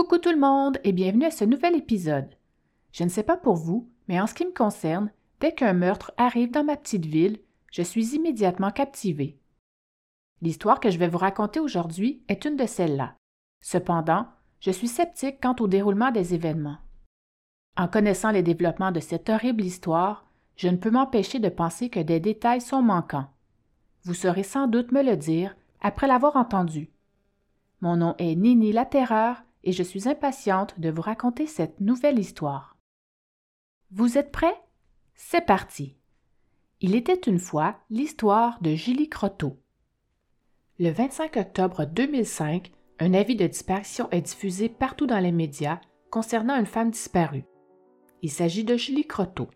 Coucou tout le monde et bienvenue à ce nouvel épisode. Je ne sais pas pour vous, mais en ce qui me concerne, dès qu'un meurtre arrive dans ma petite ville, je suis immédiatement captivée. L'histoire que je vais vous raconter aujourd'hui est une de celles-là. Cependant, je suis sceptique quant au déroulement des événements. En connaissant les développements de cette horrible histoire, je ne peux m'empêcher de penser que des détails sont manquants. Vous saurez sans doute me le dire après l'avoir entendu. Mon nom est Nini la Terreur et je suis impatiente de vous raconter cette nouvelle histoire. Vous êtes prêts? C'est parti. Il était une fois l'histoire de Julie Croteau. Le 25 octobre 2005, un avis de disparition est diffusé partout dans les médias concernant une femme disparue. Il s'agit de Julie Croteau.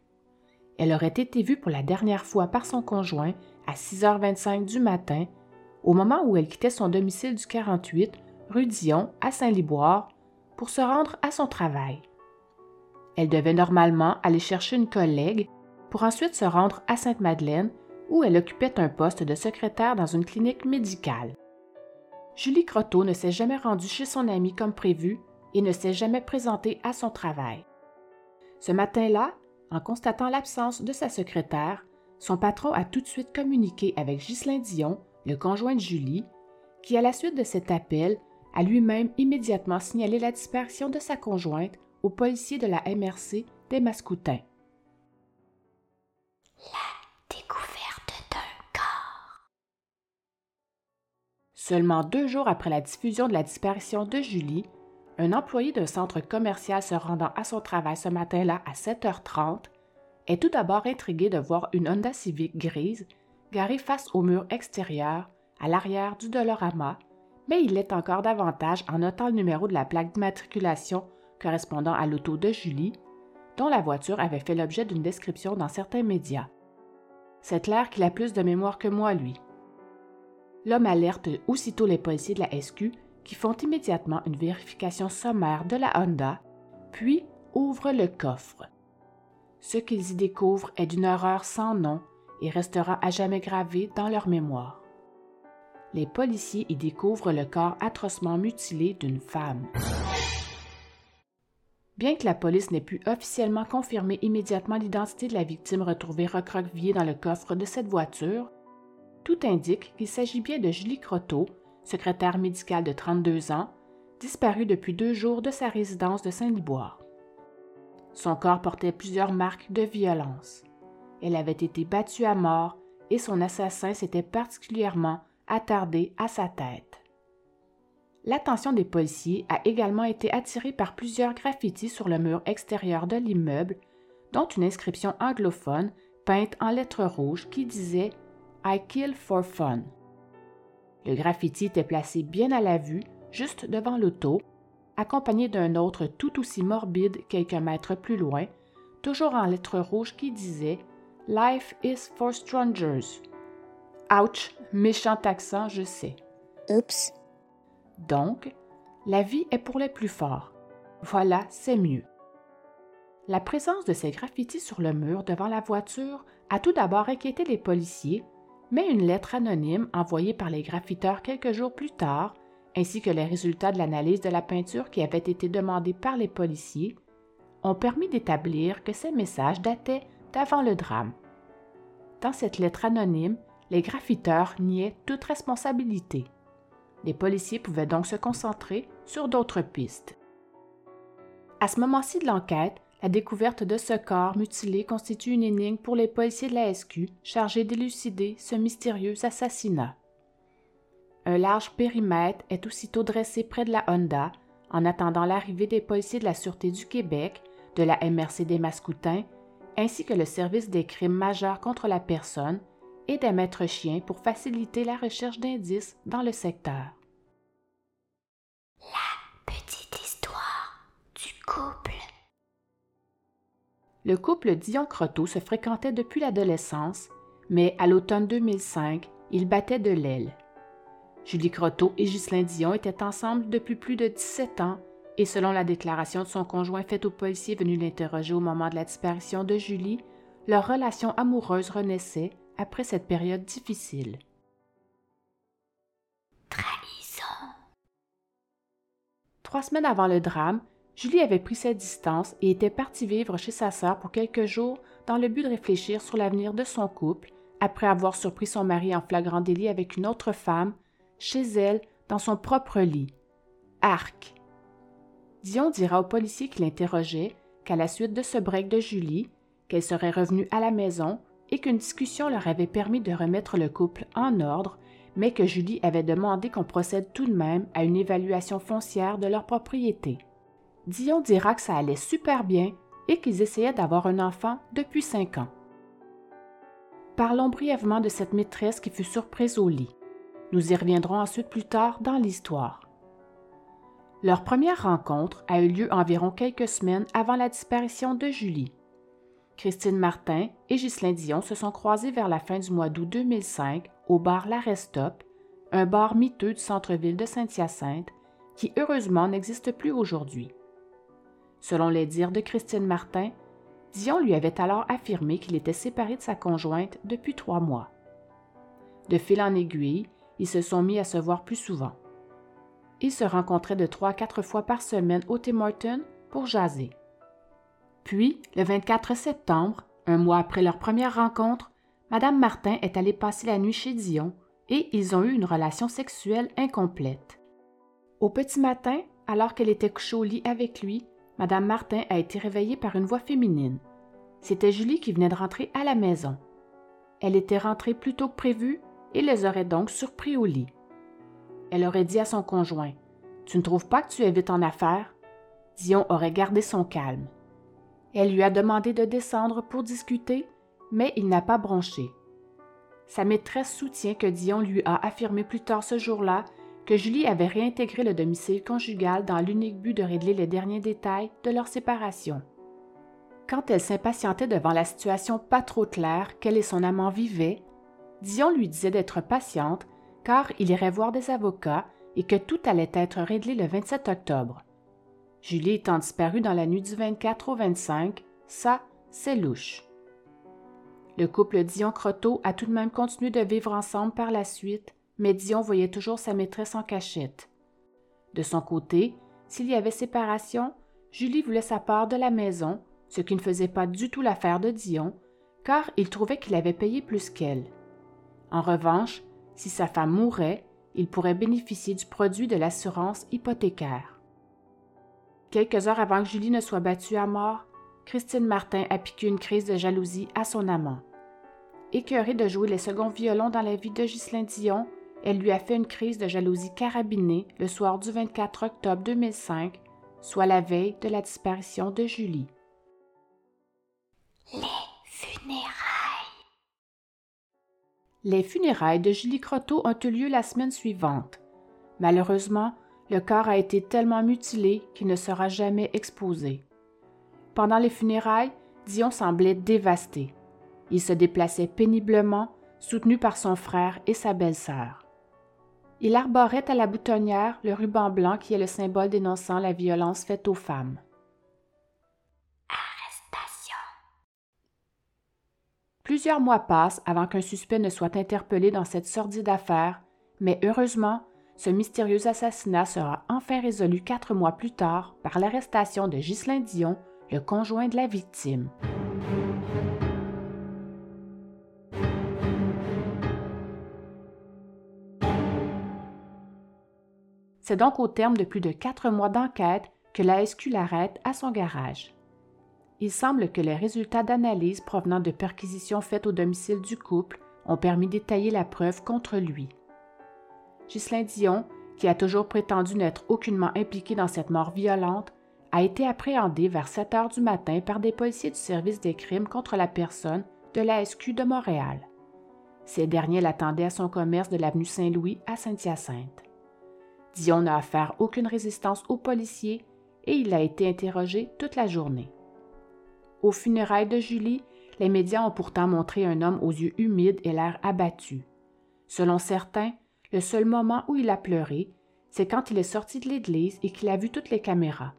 Elle aurait été vue pour la dernière fois par son conjoint à 6h25 du matin, au moment où elle quittait son domicile du 48, rue Dion, à Saint-Liboire, pour se rendre à son travail. Elle devait normalement aller chercher une collègue pour ensuite se rendre à Sainte-Madeleine, où elle occupait un poste de secrétaire dans une clinique médicale. Julie Croteau ne s'est jamais rendue chez son amie comme prévu et ne s'est jamais présentée à son travail. Ce matin-là, en constatant l'absence de sa secrétaire, son patron a tout de suite communiqué avec Ghislain Dion, le conjoint de Julie, qui, à la suite de cet appel, a lui-même immédiatement signalé la disparition de sa conjointe aux policiers de la MRC des Mascoutins. La découverte d'un corps. Seulement deux jours après la diffusion de la disparition de Julie, un employé d'un centre commercial se rendant à son travail ce matin-là à 7h30 est tout d'abord intrigué de voir une Honda Civic grise garée face au mur extérieur à l'arrière du Dolorama, mais il l'est encore davantage en notant le numéro de la plaque d'immatriculation correspondant à l'auto de Julie, dont la voiture avait fait l'objet d'une description dans certains médias. C'est clair qu'il a plus de mémoire que moi, lui. L'homme alerte aussitôt les policiers de la SQ qui font immédiatement une vérification sommaire de la Honda, puis ouvrent le coffre. Ce qu'ils y découvrent est d'une horreur sans nom et restera à jamais gravé dans leur mémoire. Les policiers y découvrent le corps atrocement mutilé d'une femme. Bien que la police n'ait pu officiellement confirmer immédiatement l'identité de la victime retrouvée recroquevillée dans le coffre de cette voiture, tout indique qu'il s'agit bien de Julie Croteau, secrétaire médicale de 32 ans, disparue depuis deux jours de sa résidence de Saint-Liboire. Son corps portait plusieurs marques de violence. Elle avait été battue à mort et son assassin s'était particulièrement attardé à sa tête. L'attention des policiers a également été attirée par plusieurs graffitis sur le mur extérieur de l'immeuble, dont une inscription anglophone peinte en lettres rouges qui disait I kill for fun. Le graffiti était placé bien à la vue, juste devant l'auto, accompagné d'un autre tout aussi morbide quelques mètres plus loin, toujours en lettres rouges qui disait Life is for strangers. Ouch, méchant accent, je sais. Oups. Donc, la vie est pour les plus forts. Voilà, c'est mieux. La présence de ces graffitis sur le mur devant la voiture a tout d'abord inquiété les policiers mais une lettre anonyme envoyée par les graffiteurs quelques jours plus tard, ainsi que les résultats de l'analyse de la peinture qui avait été demandée par les policiers, ont permis d'établir que ces messages dataient d'avant le drame. Dans cette lettre anonyme, les graffiteurs niaient toute responsabilité. Les policiers pouvaient donc se concentrer sur d'autres pistes. À ce moment-ci de l'enquête, la découverte de ce corps mutilé constitue une énigme pour les policiers de la SQ chargés d'élucider ce mystérieux assassinat. Un large périmètre est aussitôt dressé près de la Honda en attendant l'arrivée des policiers de la Sûreté du Québec, de la MRC des Mascoutins, ainsi que le service des crimes majeurs contre la personne et des maîtres chiens pour faciliter la recherche d'indices dans le secteur. La petite histoire du couple. Le couple Dion-Croteau se fréquentait depuis l'adolescence, mais à l'automne 2005, ils battaient de l'aile. Julie Croteau et Ghislain Dion étaient ensemble depuis plus de 17 ans et selon la déclaration de son conjoint faite aux policiers venus l'interroger au moment de la disparition de Julie, leur relation amoureuse renaissait après cette période difficile. Trahison. Trois semaines avant le drame, Julie avait pris sa distance et était partie vivre chez sa sœur pour quelques jours dans le but de réfléchir sur l'avenir de son couple, après avoir surpris son mari en flagrant délit avec une autre femme, chez elle, dans son propre lit. Arc. Dion dira au policier qui l'interrogeait qu'à la suite de ce break de Julie, qu'elle serait revenue à la maison qu'une discussion leur avait permis de remettre le couple en ordre, mais que Julie avait demandé qu'on procède tout de même à une évaluation foncière de leur propriété. Dion dira que ça allait super bien et qu'ils essayaient d'avoir un enfant depuis cinq ans. Parlons brièvement de cette maîtresse qui fut surprise au lit. Nous y reviendrons ensuite plus tard dans l'histoire. Leur première rencontre a eu lieu environ quelques semaines avant la disparition de Julie. Christine Martin et Ghislain Dion se sont croisés vers la fin du mois d'août 2005 au bar L'Arrestop, un bar miteux du centre-ville de Saint-Hyacinthe qui heureusement n'existe plus aujourd'hui. Selon les dires de Christine Martin, Dion lui avait alors affirmé qu'il était séparé de sa conjointe depuis trois mois. De fil en aiguille, ils se sont mis à se voir plus souvent. Ils se rencontraient de trois à quatre fois par semaine au Tim Hortons pour jaser. Puis, le 24 septembre, un mois après leur première rencontre, Madame Martin est allée passer la nuit chez Dion et ils ont eu une relation sexuelle incomplète. Au petit matin, alors qu'elle était couchée au lit avec lui, Madame Martin a été réveillée par une voix féminine. C'était Julie qui venait de rentrer à la maison. Elle était rentrée plus tôt que prévu et les aurait donc surpris au lit. Elle aurait dit à son conjoint Tu ne trouves pas que tu es vite en affaires Dion aurait gardé son calme. Elle lui a demandé de descendre pour discuter, mais il n'a pas bronché. Sa maîtresse soutient que Dion lui a affirmé plus tard ce jour-là que Julie avait réintégré le domicile conjugal dans l'unique but de régler les derniers détails de leur séparation. Quand elle s'impatientait devant la situation pas trop claire qu'elle et son amant vivaient, Dion lui disait d'être patiente car il irait voir des avocats et que tout allait être réglé le 27 octobre. Julie étant disparue dans la nuit du 24 au 25, ça, c'est louche. Le couple Dion-Croteau a tout de même continué de vivre ensemble par la suite, mais Dion voyait toujours sa maîtresse en cachette. De son côté, s'il y avait séparation, Julie voulait sa part de la maison, ce qui ne faisait pas du tout l'affaire de Dion, car il trouvait qu'il avait payé plus qu'elle. En revanche, si sa femme mourait, il pourrait bénéficier du produit de l'assurance hypothécaire. Quelques heures avant que Julie ne soit battue à mort, Christine Martin a piqué une crise de jalousie à son amant. Écœurée de jouer les seconds violons dans la vie de Ghislain Dion, elle lui a fait une crise de jalousie carabinée le soir du 24 octobre 2005, soit la veille de la disparition de Julie. Les funérailles. Les funérailles de Julie Croteau ont eu lieu la semaine suivante. Malheureusement, le corps a été tellement mutilé qu'il ne sera jamais exposé. Pendant les funérailles, Dion semblait dévasté. Il se déplaçait péniblement, soutenu par son frère et sa belle-sœur. Il arborait à la boutonnière le ruban blanc qui est le symbole dénonçant la violence faite aux femmes. Arrestation. Plusieurs mois passent avant qu'un suspect ne soit interpellé dans cette sordide affaire, mais heureusement, ce mystérieux assassinat sera enfin résolu quatre mois plus tard par l'arrestation de Ghislain Dion, le conjoint de la victime. C'est donc au terme de plus de quatre mois d'enquête que la SQ l'arrête à son garage. Il semble que les résultats d'analyse provenant de perquisitions faites au domicile du couple ont permis d'étayer la preuve contre lui. Ghislain Dion, qui a toujours prétendu n'être aucunement impliqué dans cette mort violente, a été appréhendé vers 7 heures du matin par des policiers du service des crimes contre la personne de la SQ de Montréal. Ces derniers l'attendaient à son commerce de l'avenue Saint-Louis à Saint-Hyacinthe. Dion n'a offert aucune résistance aux policiers et il a été interrogé toute la journée. Au funérailles de Julie, les médias ont pourtant montré un homme aux yeux humides et l'air abattu. Selon certains, le seul moment où il a pleuré, c'est quand il est sorti de l'église et qu'il a vu toutes les caméras.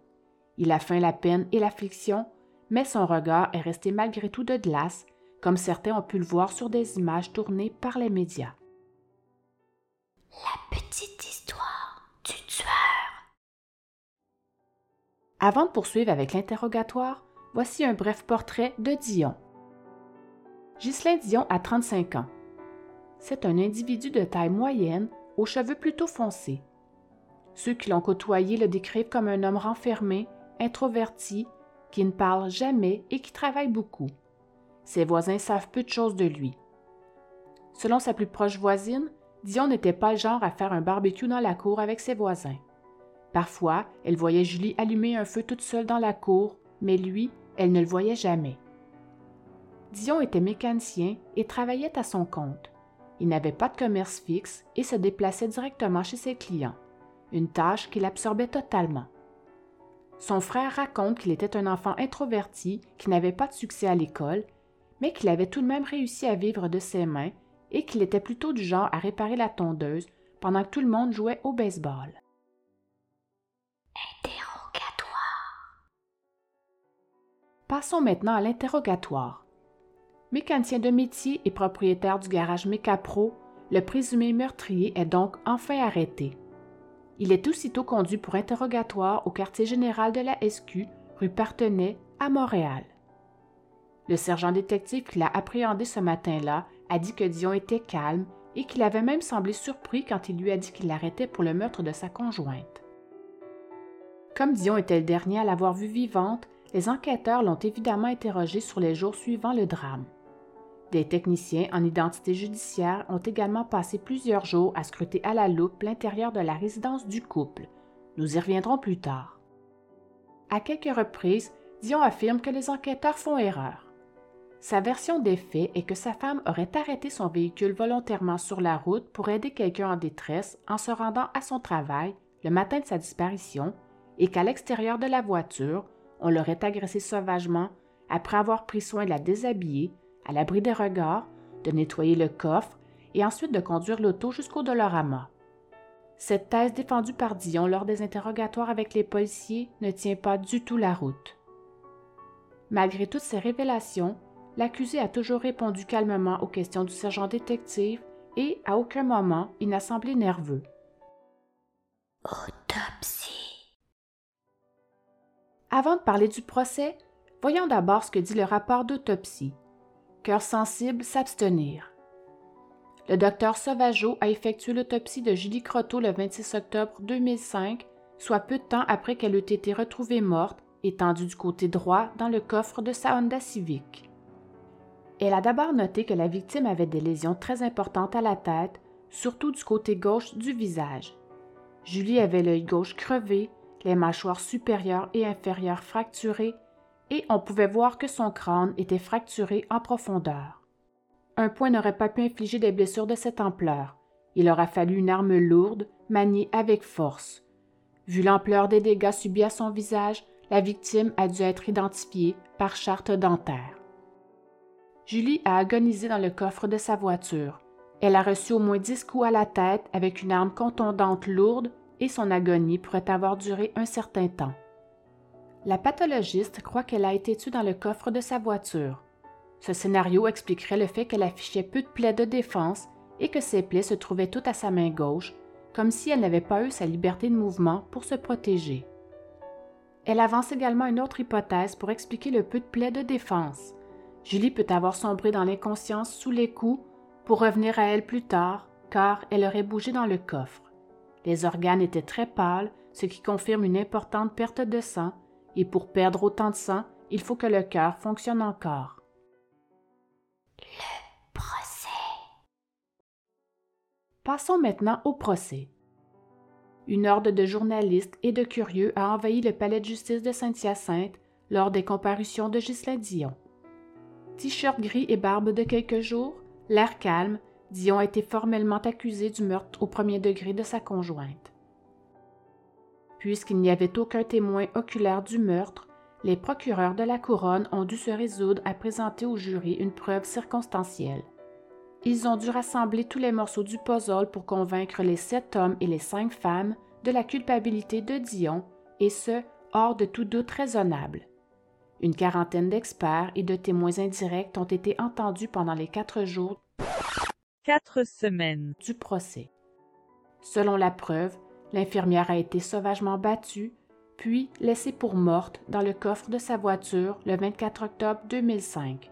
Il a feint la peine et l'affliction, mais son regard est resté malgré tout de glace, comme certains ont pu le voir sur des images tournées par les médias. La petite histoire du tueur. Avant de poursuivre avec l'interrogatoire, voici un bref portrait de Dion. Ghislain Dion a 35 ans. C'est un individu de taille moyenne, aux cheveux plutôt foncés. Ceux qui l'ont côtoyé le décrivent comme un homme renfermé, introverti, qui ne parle jamais et qui travaille beaucoup. Ses voisins savent peu de choses de lui. Selon sa plus proche voisine, Dion n'était pas le genre à faire un barbecue dans la cour avec ses voisins. Parfois, elle voyait Julie allumer un feu toute seule dans la cour, mais lui, elle ne le voyait jamais. Dion était mécanicien et travaillait à son compte. Il n'avait pas de commerce fixe et se déplaçait directement chez ses clients, une tâche qu'il absorbait totalement. Son frère raconte qu'il était un enfant introverti qui n'avait pas de succès à l'école, mais qu'il avait tout de même réussi à vivre de ses mains et qu'il était plutôt du genre à réparer la tondeuse pendant que tout le monde jouait au baseball. Interrogatoire. Passons maintenant à l'interrogatoire. Mécanicien de métier et propriétaire du garage Mécapro, le présumé meurtrier est donc enfin arrêté. Il est aussitôt conduit pour interrogatoire au quartier général de la SQ, rue Partenay, à Montréal. Le sergent détective qui l'a appréhendé ce matin-là a dit que Dion était calme et qu'il avait même semblé surpris quand il lui a dit qu'il l'arrêtait pour le meurtre de sa conjointe. Comme Dion était le dernier à l'avoir vue vivante, les enquêteurs l'ont évidemment interrogé sur les jours suivant le drame. Des techniciens en identité judiciaire ont également passé plusieurs jours à scruter à la loupe l'intérieur de la résidence du couple. Nous y reviendrons plus tard. À quelques reprises, Dion affirme que les enquêteurs font erreur. Sa version des faits est que sa femme aurait arrêté son véhicule volontairement sur la route pour aider quelqu'un en détresse en se rendant à son travail le matin de sa disparition et qu'à l'extérieur de la voiture, on l'aurait agressée sauvagement après avoir pris soin de la déshabiller à l'abri des regards, de nettoyer le coffre et ensuite de conduire l'auto jusqu'au Dolorama. Cette thèse défendue par Dion lors des interrogatoires avec les policiers ne tient pas du tout la route. Malgré toutes ces révélations, l'accusé a toujours répondu calmement aux questions du sergent détective et à aucun moment il n'a semblé nerveux. Autopsie. Avant de parler du procès, voyons d'abord ce que dit le rapport d'autopsie cœur sensible, s'abstenir. Le docteur Sauvageau a effectué l'autopsie de Julie Croteau le 26 octobre 2005, soit peu de temps après qu'elle eût été retrouvée morte, étendue du côté droit dans le coffre de sa Honda Civic. Elle a d'abord noté que la victime avait des lésions très importantes à la tête, surtout du côté gauche du visage. Julie avait l'œil gauche crevé, les mâchoires supérieures et inférieures fracturées et on pouvait voir que son crâne était fracturé en profondeur. Un point n'aurait pas pu infliger des blessures de cette ampleur. Il aura fallu une arme lourde, maniée avec force. Vu l'ampleur des dégâts subis à son visage, la victime a dû être identifiée par charte dentaire. Julie a agonisé dans le coffre de sa voiture. Elle a reçu au moins dix coups à la tête avec une arme contondante lourde et son agonie pourrait avoir duré un certain temps. La pathologiste croit qu'elle a été tuée dans le coffre de sa voiture. Ce scénario expliquerait le fait qu'elle affichait peu de plaies de défense et que ses plaies se trouvaient toutes à sa main gauche, comme si elle n'avait pas eu sa liberté de mouvement pour se protéger. Elle avance également une autre hypothèse pour expliquer le peu de plaies de défense. Julie peut avoir sombré dans l'inconscience sous les coups pour revenir à elle plus tard, car elle aurait bougé dans le coffre. Les organes étaient très pâles, ce qui confirme une importante perte de sang et pour perdre autant de sang, il faut que le cœur fonctionne encore. Le procès. Passons maintenant au procès. Une horde de journalistes et de curieux a envahi le palais de justice de Saint-Hyacinthe lors des comparutions de Ghislain Dion. T-shirt gris et barbe de quelques jours, l'air calme, Dion a été formellement accusé du meurtre au premier degré de sa conjointe. Puisqu'il n'y avait aucun témoin oculaire du meurtre, les procureurs de la couronne ont dû se résoudre à présenter au jury une preuve circonstancielle. Ils ont dû rassembler tous les morceaux du puzzle pour convaincre les sept hommes et les cinq femmes de la culpabilité de Dion, et ce, hors de tout doute raisonnable. Une quarantaine d'experts et de témoins indirects ont été entendus pendant les quatre jours Quatre semaines. du procès. Selon la preuve, L'infirmière a été sauvagement battue, puis laissée pour morte dans le coffre de sa voiture le 24 octobre 2005.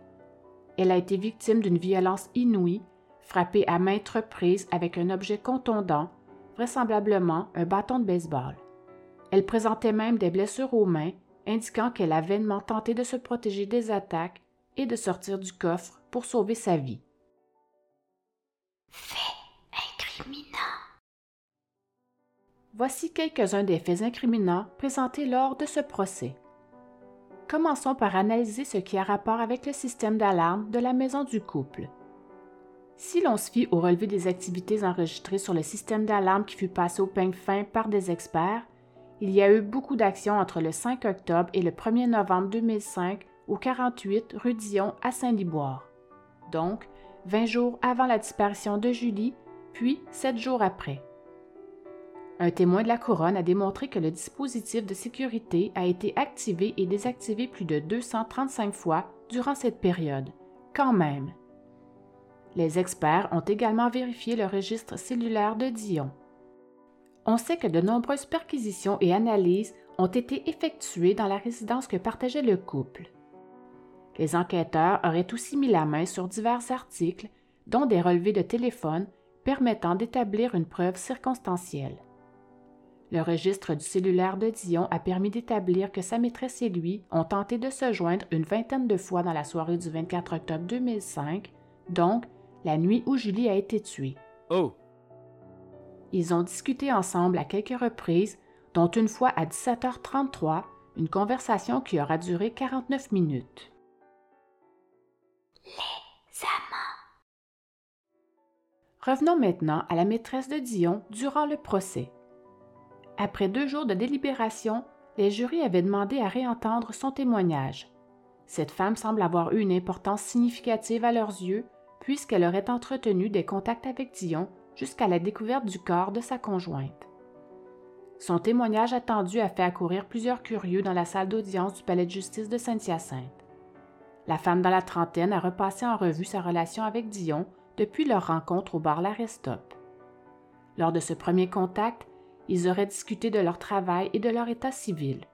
Elle a été victime d'une violence inouïe, frappée à maintes reprises avec un objet contondant, vraisemblablement un bâton de baseball. Elle présentait même des blessures aux mains, indiquant qu'elle a vainement tenté de se protéger des attaques et de sortir du coffre pour sauver sa vie. Voici quelques-uns des faits incriminants présentés lors de ce procès. Commençons par analyser ce qui a rapport avec le système d'alarme de la maison du couple. Si l'on se fie au relevé des activités enregistrées sur le système d'alarme qui fut passé au peigne fin par des experts, il y a eu beaucoup d'actions entre le 5 octobre et le 1er novembre 2005 au 48 rue Dion à Saint-Liboire. Donc, 20 jours avant la disparition de Julie, puis 7 jours après. Un témoin de la couronne a démontré que le dispositif de sécurité a été activé et désactivé plus de 235 fois durant cette période. Quand même. Les experts ont également vérifié le registre cellulaire de Dion. On sait que de nombreuses perquisitions et analyses ont été effectuées dans la résidence que partageait le couple. Les enquêteurs auraient aussi mis la main sur divers articles, dont des relevés de téléphone permettant d'établir une preuve circonstancielle. Le registre du cellulaire de Dion a permis d'établir que sa maîtresse et lui ont tenté de se joindre une vingtaine de fois dans la soirée du 24 octobre 2005, donc la nuit où Julie a été tuée. Oh, Ils ont discuté ensemble à quelques reprises, dont une fois à 17h33, une conversation qui aura duré 49 minutes. Amants. Revenons maintenant à la maîtresse de Dion durant le procès. Après deux jours de délibération, les jurys avaient demandé à réentendre son témoignage. Cette femme semble avoir eu une importance significative à leurs yeux, puisqu'elle aurait entretenu des contacts avec Dion jusqu'à la découverte du corps de sa conjointe. Son témoignage attendu a fait accourir plusieurs curieux dans la salle d'audience du palais de justice de Saint-Hyacinthe. La femme dans la trentaine a repassé en revue sa relation avec Dion depuis leur rencontre au bar L'Arestop. Lors de ce premier contact, ils auraient discuté de leur travail et de leur état civil.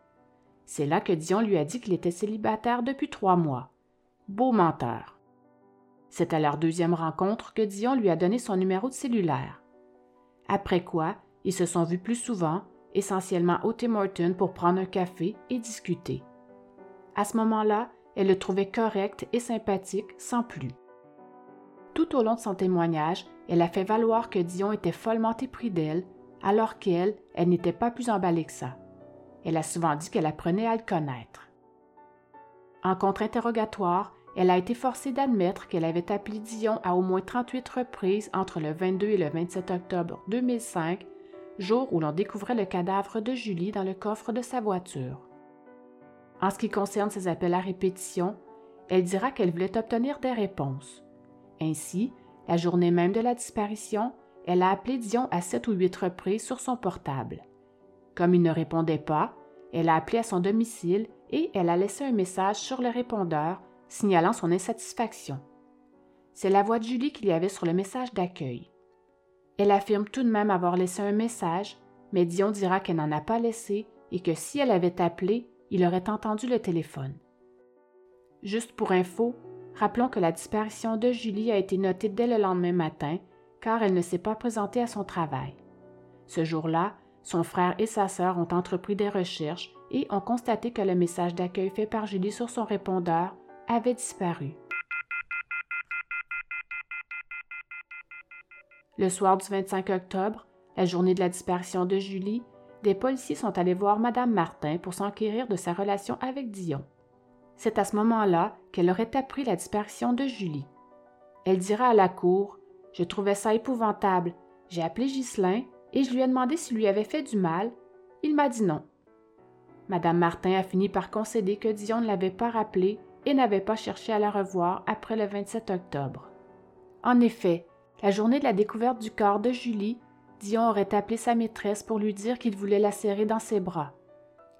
C'est là que Dion lui a dit qu'il était célibataire depuis trois mois. Beau menteur. C'est à leur deuxième rencontre que Dion lui a donné son numéro de cellulaire. Après quoi, ils se sont vus plus souvent, essentiellement au Tim pour prendre un café et discuter. À ce moment-là, elle le trouvait correct et sympathique sans plus. Tout au long de son témoignage, elle a fait valoir que Dion était follement épris d'elle, alors qu'elle, elle n'était pas plus emballée que ça. Elle a souvent dit qu'elle apprenait à le connaître. En contre-interrogatoire, elle a été forcée d'admettre qu'elle avait appelé Dion à au moins 38 reprises entre le 22 et le 27 octobre 2005, jour où l'on découvrait le cadavre de Julie dans le coffre de sa voiture. En ce qui concerne ses appels à répétition, elle dira qu'elle voulait obtenir des réponses. Ainsi, la journée même de la disparition, elle a appelé Dion à sept ou huit reprises sur son portable. Comme il ne répondait pas, elle a appelé à son domicile et elle a laissé un message sur le répondeur signalant son insatisfaction. C'est la voix de Julie qu'il y avait sur le message d'accueil. Elle affirme tout de même avoir laissé un message, mais Dion dira qu'elle n'en a pas laissé et que si elle avait appelé, il aurait entendu le téléphone. Juste pour info, rappelons que la disparition de Julie a été notée dès le lendemain matin, car elle ne s'est pas présentée à son travail. Ce jour-là, son frère et sa sœur ont entrepris des recherches et ont constaté que le message d'accueil fait par Julie sur son répondeur avait disparu. Le soir du 25 octobre, la journée de la disparition de Julie, des policiers sont allés voir Madame Martin pour s'enquérir de sa relation avec Dion. C'est à ce moment-là qu'elle aurait appris la disparition de Julie. Elle dira à la cour Je trouvais ça épouvantable. J'ai appelé Ghislain et je lui ai demandé s'il lui avait fait du mal. Il m'a dit non. Madame Martin a fini par concéder que Dion ne l'avait pas rappelée et n'avait pas cherché à la revoir après le 27 octobre. En effet, la journée de la découverte du corps de Julie, Dion aurait appelé sa maîtresse pour lui dire qu'il voulait la serrer dans ses bras.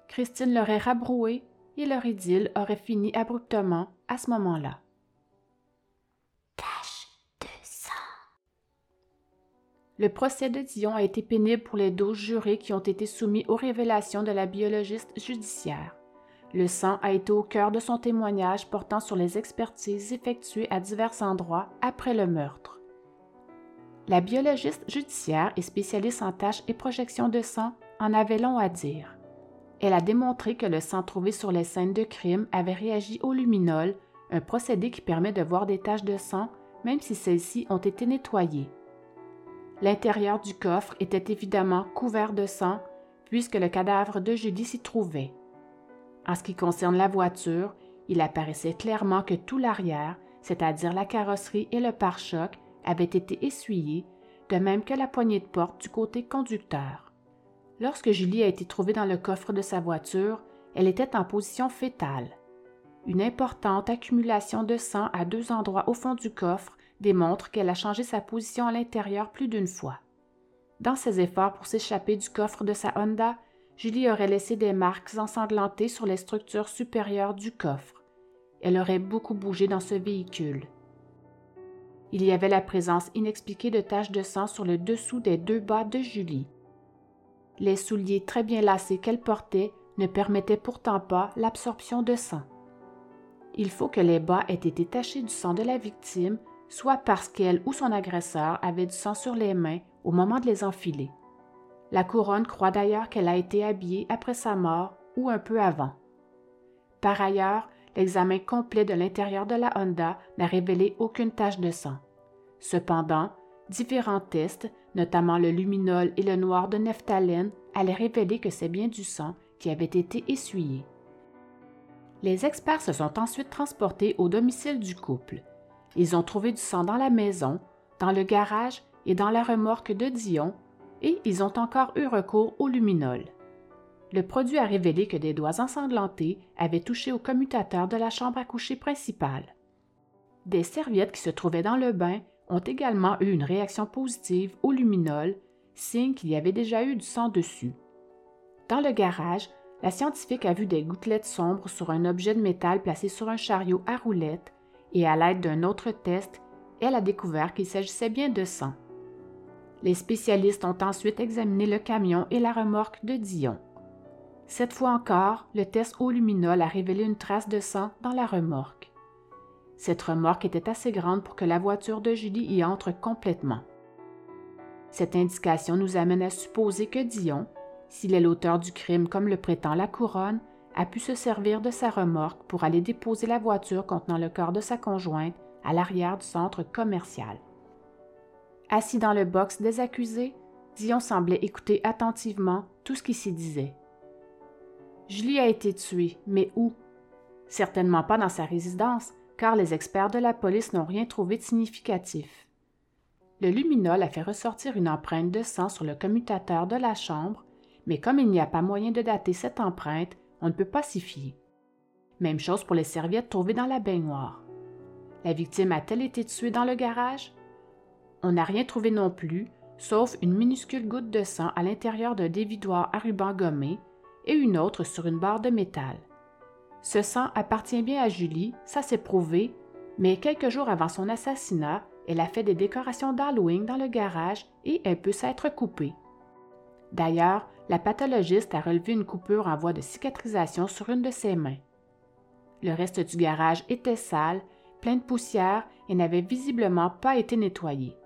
Christine l'aurait rabroué et leur idylle aurait fini abruptement à ce moment-là. Le procès de Dion a été pénible pour les douze jurés qui ont été soumis aux révélations de la biologiste judiciaire. Le sang a été au cœur de son témoignage portant sur les expertises effectuées à divers endroits après le meurtre. La biologiste judiciaire et spécialiste en tâches et projections de sang en avait long à dire. Elle a démontré que le sang trouvé sur les scènes de crime avait réagi au luminol, un procédé qui permet de voir des taches de sang même si celles-ci ont été nettoyées. L'intérieur du coffre était évidemment couvert de sang puisque le cadavre de Julie s'y trouvait. En ce qui concerne la voiture, il apparaissait clairement que tout l'arrière, c'est-à-dire la carrosserie et le pare-choc, avait été essuyé, de même que la poignée de porte du côté conducteur. Lorsque Julie a été trouvée dans le coffre de sa voiture, elle était en position fétale. Une importante accumulation de sang à deux endroits au fond du coffre démontre qu'elle a changé sa position à l'intérieur plus d'une fois. Dans ses efforts pour s'échapper du coffre de sa Honda, Julie aurait laissé des marques ensanglantées sur les structures supérieures du coffre. Elle aurait beaucoup bougé dans ce véhicule. Il y avait la présence inexpliquée de taches de sang sur le dessous des deux bas de Julie. Les souliers très bien lacés qu'elle portait ne permettaient pourtant pas l'absorption de sang. Il faut que les bas aient été tachés du sang de la victime, soit parce qu'elle ou son agresseur avait du sang sur les mains au moment de les enfiler. La couronne croit d'ailleurs qu'elle a été habillée après sa mort ou un peu avant. Par ailleurs, l'examen complet de l'intérieur de la Honda n'a révélé aucune tache de sang. Cependant, différents tests, notamment le luminol et le noir de nephthalène, allaient révéler que c'est bien du sang qui avait été essuyé. Les experts se sont ensuite transportés au domicile du couple. Ils ont trouvé du sang dans la maison, dans le garage et dans la remorque de Dion, et ils ont encore eu recours au luminol. Le produit a révélé que des doigts ensanglantés avaient touché au commutateur de la chambre à coucher principale. Des serviettes qui se trouvaient dans le bain ont également eu une réaction positive au luminol, signe qu'il y avait déjà eu du sang dessus. Dans le garage, la scientifique a vu des gouttelettes sombres sur un objet de métal placé sur un chariot à roulettes et à l'aide d'un autre test, elle a découvert qu'il s'agissait bien de sang. Les spécialistes ont ensuite examiné le camion et la remorque de Dion. Cette fois encore, le test au luminol a révélé une trace de sang dans la remorque. Cette remorque était assez grande pour que la voiture de Julie y entre complètement. Cette indication nous amène à supposer que Dion, s'il est l'auteur du crime comme le prétend la couronne, a pu se servir de sa remorque pour aller déposer la voiture contenant le corps de sa conjointe à l'arrière du centre commercial. Assis dans le box des accusés, Dion semblait écouter attentivement tout ce qui s'y disait. Julie a été tuée, mais où Certainement pas dans sa résidence, car les experts de la police n'ont rien trouvé de significatif. Le luminol a fait ressortir une empreinte de sang sur le commutateur de la chambre, mais comme il n'y a pas moyen de dater cette empreinte, on ne peut pas s'y fier. Même chose pour les serviettes trouvées dans la baignoire. La victime a-t-elle été tuée dans le garage? On n'a rien trouvé non plus, sauf une minuscule goutte de sang à l'intérieur d'un dévidoir à ruban gommé et une autre sur une barre de métal. Ce sang appartient bien à Julie, ça s'est prouvé, mais quelques jours avant son assassinat, elle a fait des décorations d'Halloween dans le garage et elle peut s'être coupée. D'ailleurs, la pathologiste a relevé une coupure en voie de cicatrisation sur une de ses mains. Le reste du garage était sale, plein de poussière et n'avait visiblement pas été nettoyé.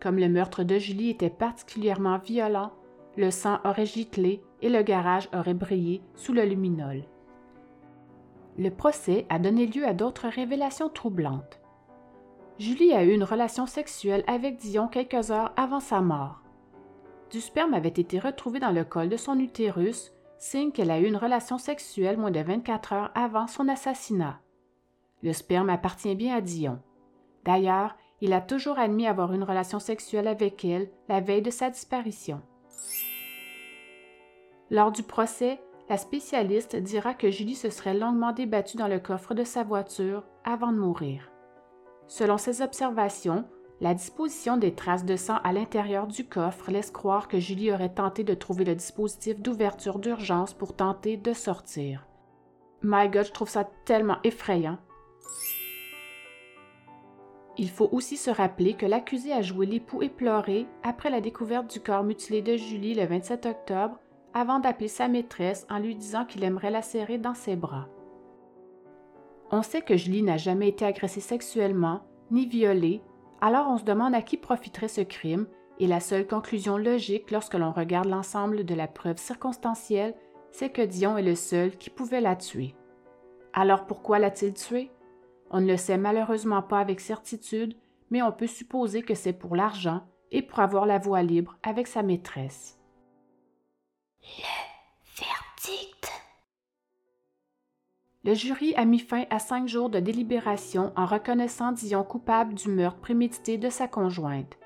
Comme le meurtre de Julie était particulièrement violent, le sang aurait giclé et le garage aurait brillé sous le luminol. Le procès a donné lieu à d'autres révélations troublantes. Julie a eu une relation sexuelle avec Dion quelques heures avant sa mort. Du sperme avait été retrouvé dans le col de son utérus, signe qu'elle a eu une relation sexuelle moins de 24 heures avant son assassinat. Le sperme appartient bien à Dion. D'ailleurs, il a toujours admis avoir une relation sexuelle avec elle la veille de sa disparition. Lors du procès, la spécialiste dira que Julie se serait longuement débattue dans le coffre de sa voiture avant de mourir. Selon ses observations, la disposition des traces de sang à l'intérieur du coffre laisse croire que Julie aurait tenté de trouver le dispositif d'ouverture d'urgence pour tenter de sortir. My God, je trouve ça tellement effrayant. Il faut aussi se rappeler que l'accusé a joué l'époux éploré après la découverte du corps mutilé de Julie le 27 octobre avant d'appeler sa maîtresse en lui disant qu'il aimerait la serrer dans ses bras. On sait que Julie n'a jamais été agressée sexuellement ni violée, alors on se demande à qui profiterait ce crime et la seule conclusion logique lorsque l'on regarde l'ensemble de la preuve circonstancielle, c'est que Dion est le seul qui pouvait la tuer. Alors pourquoi l'a-t-il tuée? On ne le sait malheureusement pas avec certitude, mais on peut supposer que c'est pour l'argent et pour avoir la voie libre avec sa maîtresse. Le jury a mis fin à cinq jours de délibération en reconnaissant Dion coupable du meurtre prémédité de sa conjointe.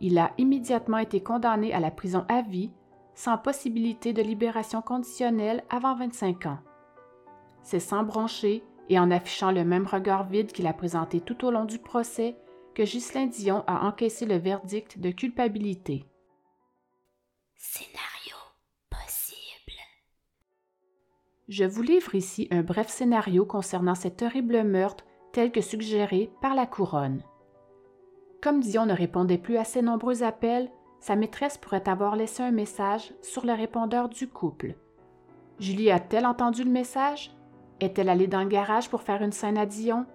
Il a immédiatement été condamné à la prison à vie, sans possibilité de libération conditionnelle avant 25 ans. C'est sans broncher et en affichant le même regard vide qu'il a présenté tout au long du procès que Ghislain Dion a encaissé le verdict de culpabilité. Je vous livre ici un bref scénario concernant cet horrible meurtre tel que suggéré par la couronne. Comme Dion ne répondait plus à ses nombreux appels, sa maîtresse pourrait avoir laissé un message sur le répondeur du couple. Julie a-t-elle entendu le message? Est-elle allée dans le garage pour faire une scène à Dion?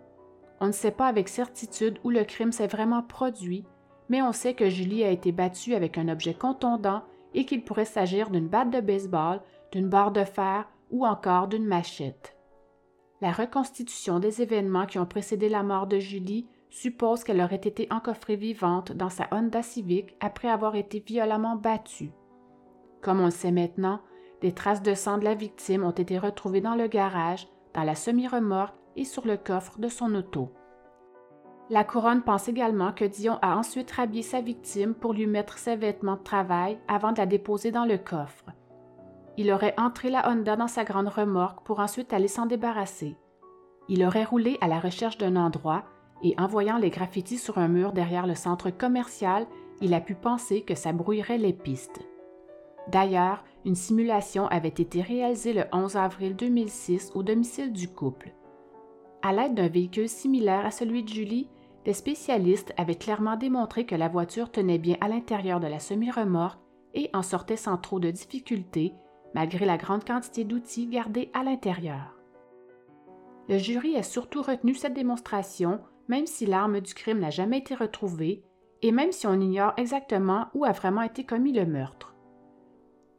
On ne sait pas avec certitude où le crime s'est vraiment produit, mais on sait que Julie a été battue avec un objet contondant et qu'il pourrait s'agir d'une batte de baseball, d'une barre de fer ou encore d'une machette. La reconstitution des événements qui ont précédé la mort de Julie suppose qu'elle aurait été encoffrée vivante dans sa Honda Civic après avoir été violemment battue. Comme on le sait maintenant, des traces de sang de la victime ont été retrouvées dans le garage, dans la semi-remorque et sur le coffre de son auto. La couronne pense également que Dion a ensuite rhabillé sa victime pour lui mettre ses vêtements de travail avant de la déposer dans le coffre. Il aurait entré la Honda dans sa grande remorque pour ensuite aller s'en débarrasser. Il aurait roulé à la recherche d'un endroit et en voyant les graffitis sur un mur derrière le centre commercial, il a pu penser que ça brouillerait les pistes. D'ailleurs, une simulation avait été réalisée le 11 avril 2006 au domicile du couple. À l'aide d'un véhicule similaire à celui de Julie, les spécialistes avaient clairement démontré que la voiture tenait bien à l'intérieur de la semi-remorque et en sortait sans trop de difficultés, malgré la grande quantité d'outils gardés à l'intérieur. Le jury a surtout retenu cette démonstration même si l'arme du crime n'a jamais été retrouvée et même si on ignore exactement où a vraiment été commis le meurtre.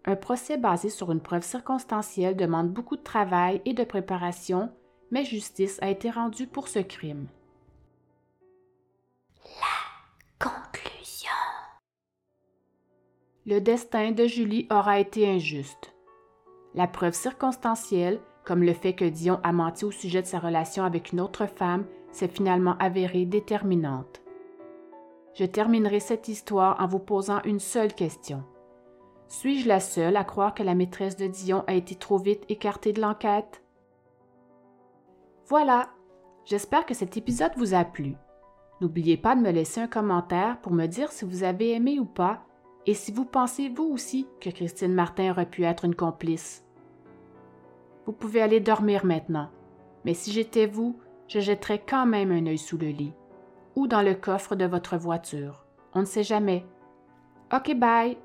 Un procès basé sur une preuve circonstancielle demande beaucoup de travail et de préparation, mais justice a été rendue pour ce crime. La conclusion. Le destin de Julie aura été injuste. La preuve circonstancielle, comme le fait que Dion a menti au sujet de sa relation avec une autre femme, s'est finalement avérée déterminante. Je terminerai cette histoire en vous posant une seule question. Suis-je la seule à croire que la maîtresse de Dion a été trop vite écartée de l'enquête? Voilà, j'espère que cet épisode vous a plu. N'oubliez pas de me laisser un commentaire pour me dire si vous avez aimé ou pas et si vous pensez vous aussi que Christine Martin aurait pu être une complice? Vous pouvez aller dormir maintenant, mais si j'étais vous, je jetterai quand même un œil sous le lit ou dans le coffre de votre voiture. On ne sait jamais. OK, bye.